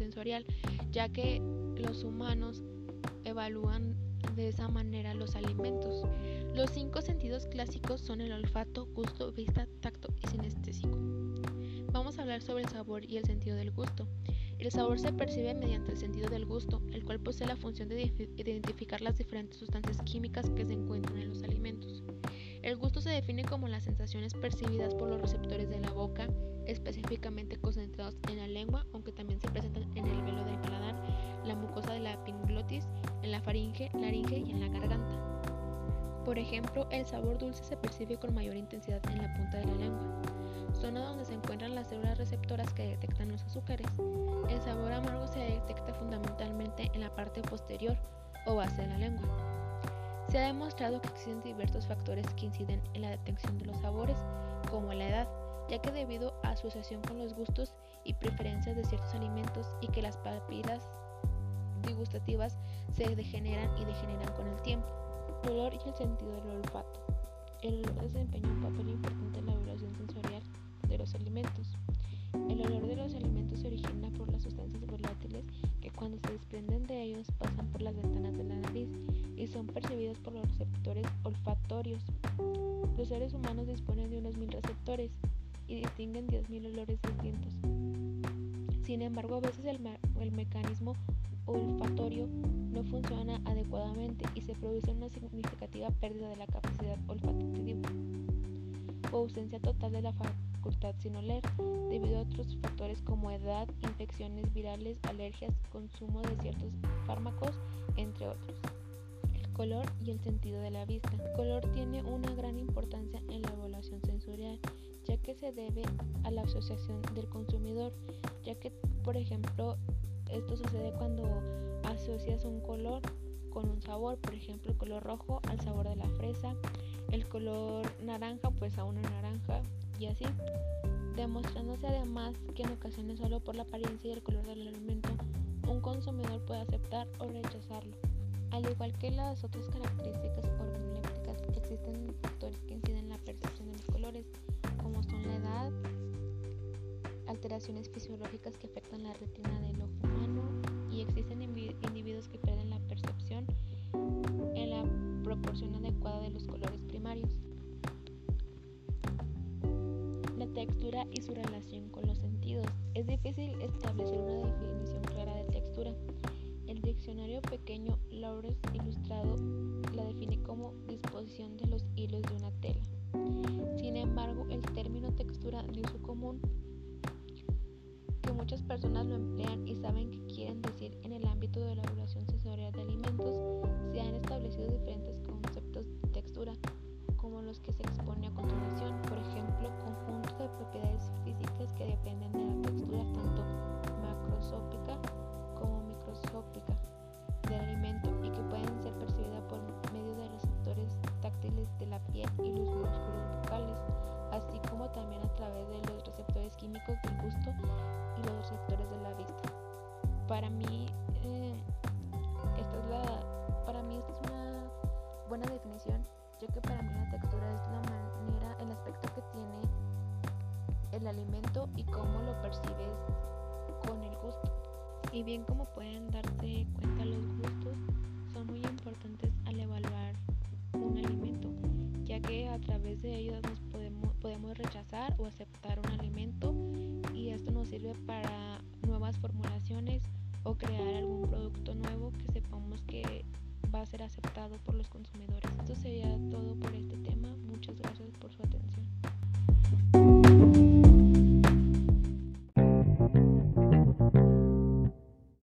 sensorial, ya que los humanos evalúan de esa manera los alimentos. Los cinco sentidos clásicos son el olfato, gusto, vista, tacto y sinestésico. Vamos a hablar sobre el sabor y el sentido del gusto. El sabor se percibe mediante el sentido del gusto, el cual posee la función de identificar las diferentes sustancias químicas que se encuentran en los alimentos. Se define como las sensaciones percibidas por los receptores de la boca, específicamente concentrados en la lengua, aunque también se presentan en el velo del paladar, la mucosa de la epiglotis, en la faringe, laringe y en la garganta. Por ejemplo, el sabor dulce se percibe con mayor intensidad en la punta de la lengua, zona donde se encuentran las células receptoras que detectan los azúcares. El sabor amargo se detecta fundamentalmente en la parte posterior o base de la lengua. Se ha demostrado que existen diversos factores que inciden en la detección de los sabores, como la edad, ya que debido a su asociación con los gustos y preferencias de ciertos alimentos y que las papilas degustativas se degeneran y degeneran con el tiempo. El olor y el sentido del olfato. El olor desempeña un papel importante en la evaluación sensorial de los alimentos. Son percibidos por los receptores olfatorios. Los seres humanos disponen de unos mil receptores y distinguen 10.000 olores distintos. Sin embargo, a veces el, mecanismo olfatorio no funciona adecuadamente y se produce una significativa pérdida de la capacidad olfativa o ausencia total de la facultad sin oler debido a otros factores como edad, infecciones virales, alergias, consumo de ciertos fármacos, entre otros. Color y el sentido de la vista. Color tiene una gran importancia en la evaluación sensorial ya que se debe a la asociación del consumidor, ya que por ejemplo esto sucede cuando asocias un color con un sabor, por ejemplo el color rojo al sabor de la fresa, el color naranja pues a una naranja y así, demostrándose además que en ocasiones solo por la apariencia y el color del alimento un consumidor puede aceptar o rechazarlo. Al igual que las otras características organolépticas, existen factores que inciden en la percepción de los colores, como son la edad, alteraciones fisiológicas que afectan la retina del ojo humano y existen individuos que pierden la percepción en la proporción adecuada de los colores primarios. La textura y su relación con los sentidos. Es difícil establecer diccionario pequeño Laures Ilustrado la define como disposición de los hilos de una tela. Sin embargo, el término textura de uso común muchas personas lo emplean y saben qué quieren decir en el ámbito de la Para mí, eh, esta es la, para mí esta es una buena definición, ya que para mí la textura es la manera, el aspecto que tiene el alimento y cómo lo percibes con el gusto. Y bien como pueden darse cuenta los gustos son muy importantes al evaluar un alimento, ya que a través de ellos nos podemos, rechazar o aceptar un alimento y esto nos sirve para nuevas formulaciones o crear algún producto nuevo que sepamos que va a ser aceptado por los consumidores. Esto sería todo por este tema.